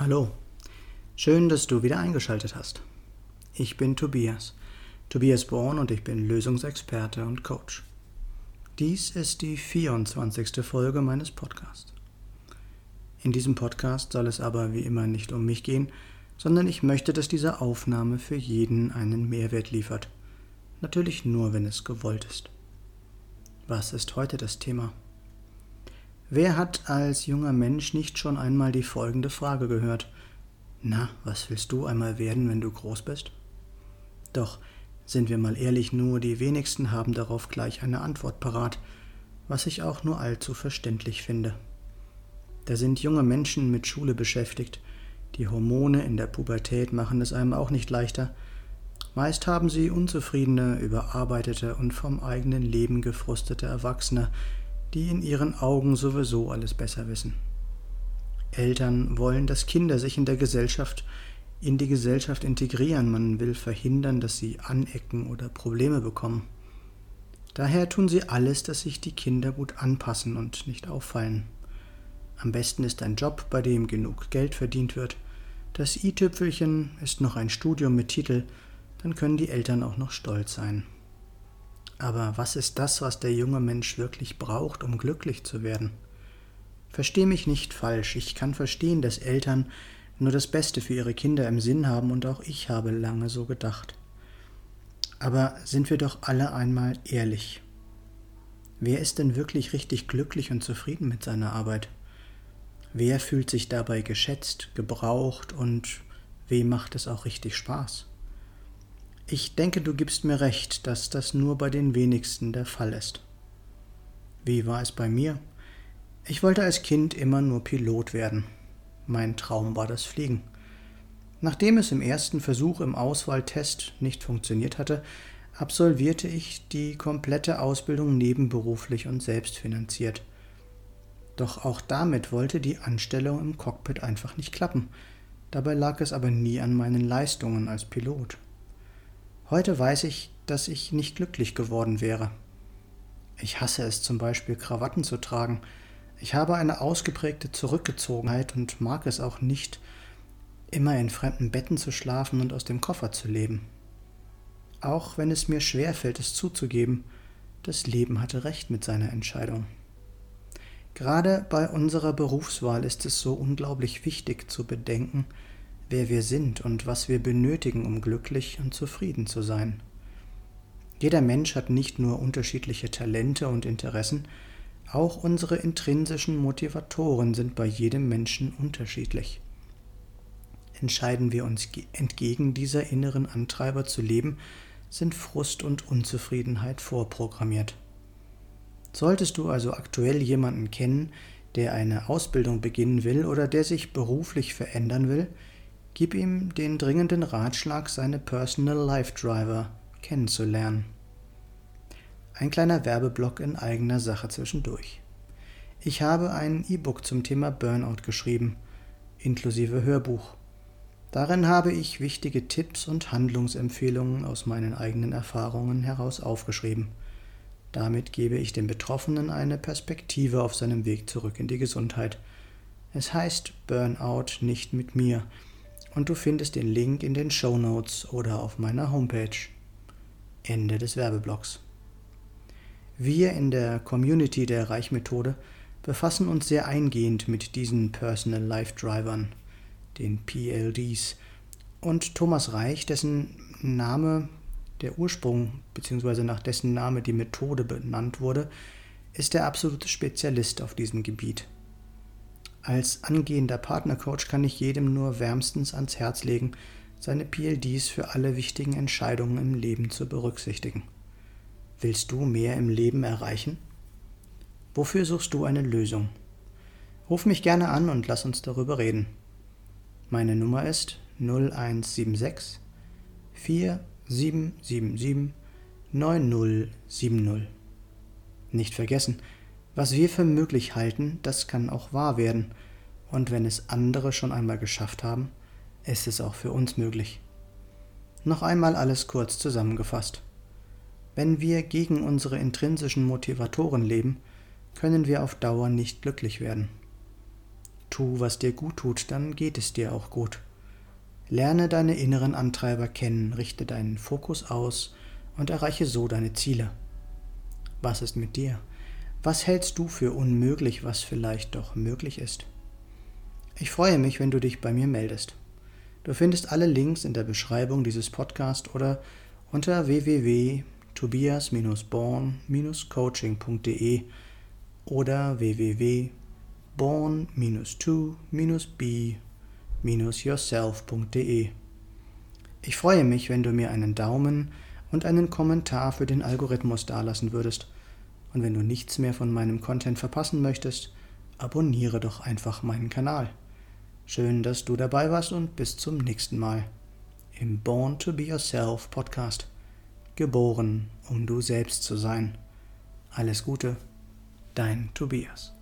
Hallo, schön, dass du wieder eingeschaltet hast. Ich bin Tobias, Tobias Born und ich bin Lösungsexperte und Coach. Dies ist die 24. Folge meines Podcasts. In diesem Podcast soll es aber wie immer nicht um mich gehen, sondern ich möchte, dass diese Aufnahme für jeden einen Mehrwert liefert. Natürlich nur, wenn es gewollt ist. Was ist heute das Thema? Wer hat als junger Mensch nicht schon einmal die folgende Frage gehört? Na, was willst du einmal werden, wenn du groß bist? Doch, sind wir mal ehrlich, nur die wenigsten haben darauf gleich eine Antwort parat, was ich auch nur allzu verständlich finde. Da sind junge Menschen mit Schule beschäftigt, die Hormone in der Pubertät machen es einem auch nicht leichter. Meist haben sie unzufriedene, überarbeitete und vom eigenen Leben gefrustete Erwachsene, die in ihren Augen sowieso alles besser wissen. Eltern wollen, dass Kinder sich in der Gesellschaft in die Gesellschaft integrieren, man will verhindern, dass sie anecken oder Probleme bekommen. Daher tun sie alles, dass sich die Kinder gut anpassen und nicht auffallen. Am besten ist ein Job, bei dem genug Geld verdient wird. Das i-Tüpfelchen ist noch ein Studium mit Titel, dann können die Eltern auch noch stolz sein. Aber was ist das, was der junge Mensch wirklich braucht, um glücklich zu werden? Versteh mich nicht falsch, ich kann verstehen, dass Eltern nur das Beste für ihre Kinder im Sinn haben und auch ich habe lange so gedacht. Aber sind wir doch alle einmal ehrlich. Wer ist denn wirklich richtig glücklich und zufrieden mit seiner Arbeit? Wer fühlt sich dabei geschätzt, gebraucht und wem macht es auch richtig Spaß? Ich denke, du gibst mir recht, dass das nur bei den wenigsten der Fall ist. Wie war es bei mir? Ich wollte als Kind immer nur Pilot werden. Mein Traum war das Fliegen. Nachdem es im ersten Versuch im Auswahltest nicht funktioniert hatte, absolvierte ich die komplette Ausbildung nebenberuflich und selbstfinanziert. Doch auch damit wollte die Anstellung im Cockpit einfach nicht klappen. Dabei lag es aber nie an meinen Leistungen als Pilot. Heute weiß ich, dass ich nicht glücklich geworden wäre. Ich hasse es zum Beispiel, Krawatten zu tragen. Ich habe eine ausgeprägte Zurückgezogenheit und mag es auch nicht, immer in fremden Betten zu schlafen und aus dem Koffer zu leben. Auch wenn es mir schwer fällt, es zuzugeben, das Leben hatte recht mit seiner Entscheidung. Gerade bei unserer Berufswahl ist es so unglaublich wichtig zu bedenken, wer wir sind und was wir benötigen, um glücklich und zufrieden zu sein. Jeder Mensch hat nicht nur unterschiedliche Talente und Interessen, auch unsere intrinsischen Motivatoren sind bei jedem Menschen unterschiedlich. Entscheiden wir uns entgegen dieser inneren Antreiber zu leben, sind Frust und Unzufriedenheit vorprogrammiert. Solltest du also aktuell jemanden kennen, der eine Ausbildung beginnen will oder der sich beruflich verändern will, Gib ihm den dringenden Ratschlag, seine Personal Life Driver kennenzulernen. Ein kleiner Werbeblock in eigener Sache zwischendurch. Ich habe ein E-Book zum Thema Burnout geschrieben, inklusive Hörbuch. Darin habe ich wichtige Tipps und Handlungsempfehlungen aus meinen eigenen Erfahrungen heraus aufgeschrieben. Damit gebe ich dem Betroffenen eine Perspektive auf seinem Weg zurück in die Gesundheit. Es heißt Burnout nicht mit mir, und du findest den Link in den Show Notes oder auf meiner Homepage. Ende des Werbeblocks. Wir in der Community der Reichmethode befassen uns sehr eingehend mit diesen Personal Life Drivern, den PLDs, und Thomas Reich, dessen Name der Ursprung bzw. nach dessen Name die Methode benannt wurde, ist der absolute Spezialist auf diesem Gebiet. Als angehender Partnercoach kann ich jedem nur wärmstens ans Herz legen, seine PLDs für alle wichtigen Entscheidungen im Leben zu berücksichtigen. Willst du mehr im Leben erreichen? Wofür suchst du eine Lösung? Ruf mich gerne an und lass uns darüber reden. Meine Nummer ist 0176 4777 9070. Nicht vergessen, was wir für möglich halten, das kann auch wahr werden. Und wenn es andere schon einmal geschafft haben, ist es auch für uns möglich. Noch einmal alles kurz zusammengefasst. Wenn wir gegen unsere intrinsischen Motivatoren leben, können wir auf Dauer nicht glücklich werden. Tu, was dir gut tut, dann geht es dir auch gut. Lerne deine inneren Antreiber kennen, richte deinen Fokus aus und erreiche so deine Ziele. Was ist mit dir? Was hältst du für unmöglich, was vielleicht doch möglich ist? Ich freue mich, wenn du dich bei mir meldest. Du findest alle Links in der Beschreibung dieses Podcasts oder unter www.tobias-born-coaching.de oder www.born-to-be-yourself.de. Ich freue mich, wenn du mir einen Daumen und einen Kommentar für den Algorithmus dalassen würdest. Und wenn du nichts mehr von meinem Content verpassen möchtest, abonniere doch einfach meinen Kanal. Schön, dass du dabei warst und bis zum nächsten Mal im Born to Be Yourself Podcast. Geboren, um du selbst zu sein. Alles Gute, dein Tobias.